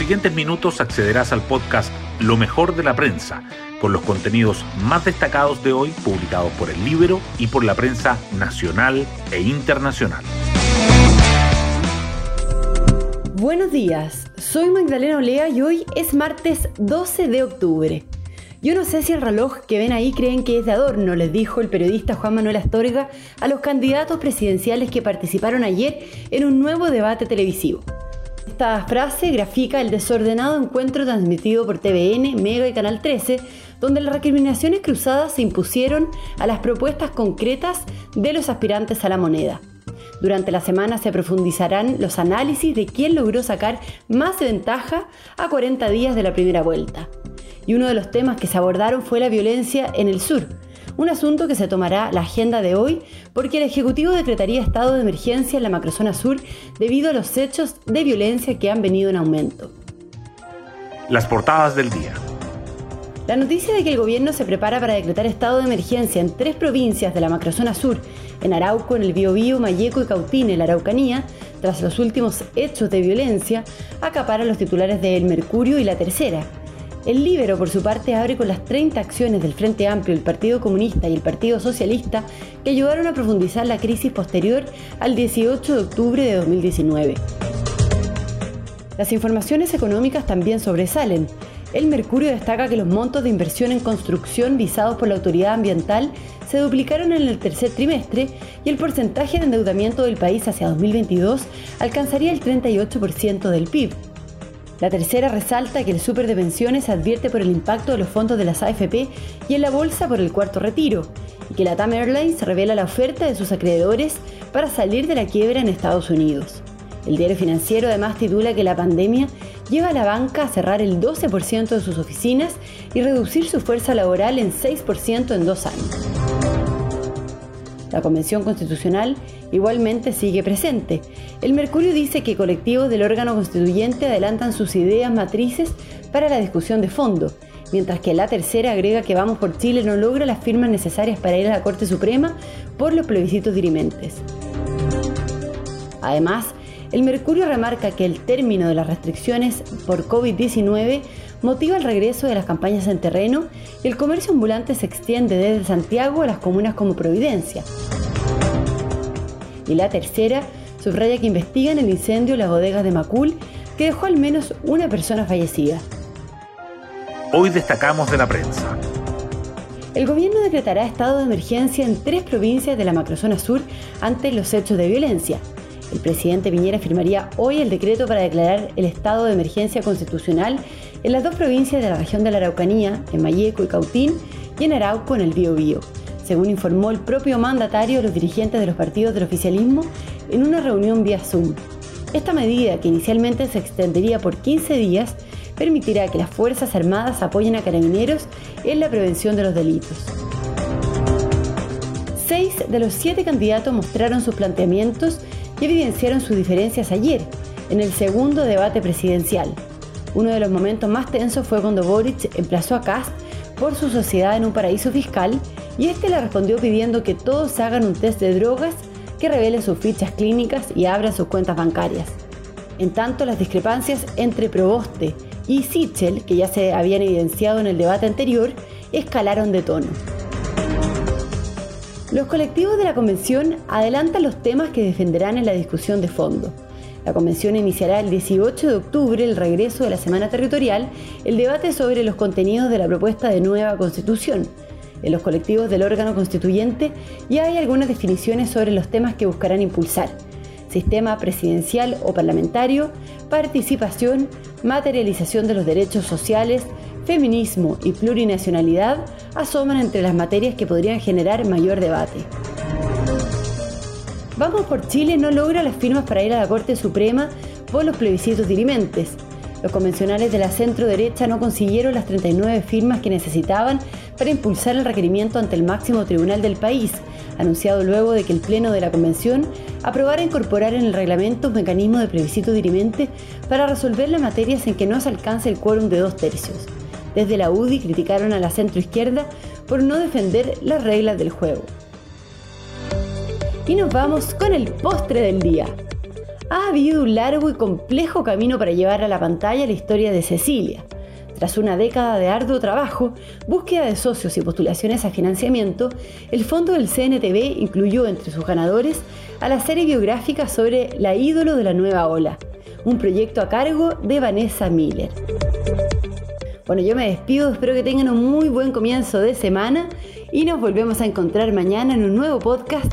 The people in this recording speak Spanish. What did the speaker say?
siguientes minutos accederás al podcast Lo mejor de la prensa, con los contenidos más destacados de hoy publicados por el libro y por la prensa nacional e internacional. Buenos días, soy Magdalena Olea y hoy es martes 12 de octubre. Yo no sé si el reloj que ven ahí creen que es de adorno, les dijo el periodista Juan Manuel Astorga a los candidatos presidenciales que participaron ayer en un nuevo debate televisivo. Esta frase grafica el desordenado encuentro transmitido por TVN, Mega y Canal 13, donde las recriminaciones cruzadas se impusieron a las propuestas concretas de los aspirantes a la moneda. Durante la semana se profundizarán los análisis de quién logró sacar más ventaja a 40 días de la primera vuelta. Y uno de los temas que se abordaron fue la violencia en el sur, un asunto que se tomará la agenda de hoy porque el Ejecutivo decretaría estado de emergencia en la macrozona sur debido a los hechos de violencia que han venido en aumento. Las portadas del día. La noticia de que el gobierno se prepara para decretar estado de emergencia en tres provincias de la macrozona sur, en Arauco, en el Biobío, Mayeco y Cautín, en la Araucanía, tras los últimos hechos de violencia, acapara los titulares de El Mercurio y La Tercera. El Libero, por su parte, abre con las 30 acciones del Frente Amplio, el Partido Comunista y el Partido Socialista que ayudaron a profundizar la crisis posterior al 18 de octubre de 2019. Las informaciones económicas también sobresalen. El Mercurio destaca que los montos de inversión en construcción visados por la autoridad ambiental se duplicaron en el tercer trimestre y el porcentaje de endeudamiento del país hacia 2022 alcanzaría el 38% del PIB. La tercera resalta que el super de pensiones advierte por el impacto de los fondos de las AFP y en la bolsa por el cuarto retiro, y que la TAM Airlines revela la oferta de sus acreedores para salir de la quiebra en Estados Unidos. El diario financiero además titula que la pandemia lleva a la banca a cerrar el 12% de sus oficinas y reducir su fuerza laboral en 6% en dos años. La Convención Constitucional igualmente sigue presente. El Mercurio dice que colectivos del órgano constituyente adelantan sus ideas matrices para la discusión de fondo, mientras que la tercera agrega que Vamos por Chile no logra las firmas necesarias para ir a la Corte Suprema por los plebiscitos dirimentes. Además, el Mercurio remarca que el término de las restricciones por COVID-19 motiva el regreso de las campañas en terreno y el comercio ambulante se extiende desde Santiago a las comunas como Providencia. Y la tercera subraya que investigan el incendio en las bodegas de Macul que dejó al menos una persona fallecida. Hoy destacamos de la prensa. El gobierno decretará estado de emergencia en tres provincias de la macrozona sur ante los hechos de violencia. El presidente Piñera firmaría hoy el decreto para declarar el estado de emergencia constitucional en las dos provincias de la región de la Araucanía, en Mayeco y Cautín, y en Arauco, en el Biobío, según informó el propio mandatario los dirigentes de los partidos del oficialismo en una reunión vía Zoom. Esta medida, que inicialmente se extendería por 15 días, permitirá que las Fuerzas Armadas apoyen a carabineros en la prevención de los delitos. Seis de los siete candidatos mostraron sus planteamientos y evidenciaron sus diferencias ayer, en el segundo debate presidencial. Uno de los momentos más tensos fue cuando Boric emplazó a Kast por su sociedad en un paraíso fiscal y este le respondió pidiendo que todos hagan un test de drogas que revele sus fichas clínicas y abran sus cuentas bancarias. En tanto, las discrepancias entre Proboste y Sichel, que ya se habían evidenciado en el debate anterior, escalaron de tono. Los colectivos de la convención adelantan los temas que defenderán en la discusión de fondo. La convención iniciará el 18 de octubre, el regreso de la Semana Territorial, el debate sobre los contenidos de la propuesta de nueva constitución. En los colectivos del órgano constituyente ya hay algunas definiciones sobre los temas que buscarán impulsar. Sistema presidencial o parlamentario, participación, materialización de los derechos sociales, feminismo y plurinacionalidad asoman entre las materias que podrían generar mayor debate. Vamos por Chile no logra las firmas para ir a la Corte Suprema por los plebiscitos dirimentes. Los convencionales de la centro derecha no consiguieron las 39 firmas que necesitaban para impulsar el requerimiento ante el máximo tribunal del país, anunciado luego de que el Pleno de la Convención aprobara incorporar en el reglamento un mecanismo de plebiscito dirimente para resolver las materias en que no se alcance el quórum de dos tercios. Desde la UDI criticaron a la centroizquierda por no defender las reglas del juego. Y nos vamos con el postre del día. ha habido un largo y complejo camino para llevar a la pantalla la historia de Cecilia. Tras una década de arduo trabajo, búsqueda de socios y postulaciones a financiamiento, el fondo del CNTV incluyó entre sus ganadores a la serie biográfica sobre la ídolo de la nueva ola, un proyecto a cargo de Vanessa Miller. Bueno, yo me despido, espero que tengan un muy buen comienzo de semana y nos volvemos a encontrar mañana en un nuevo podcast,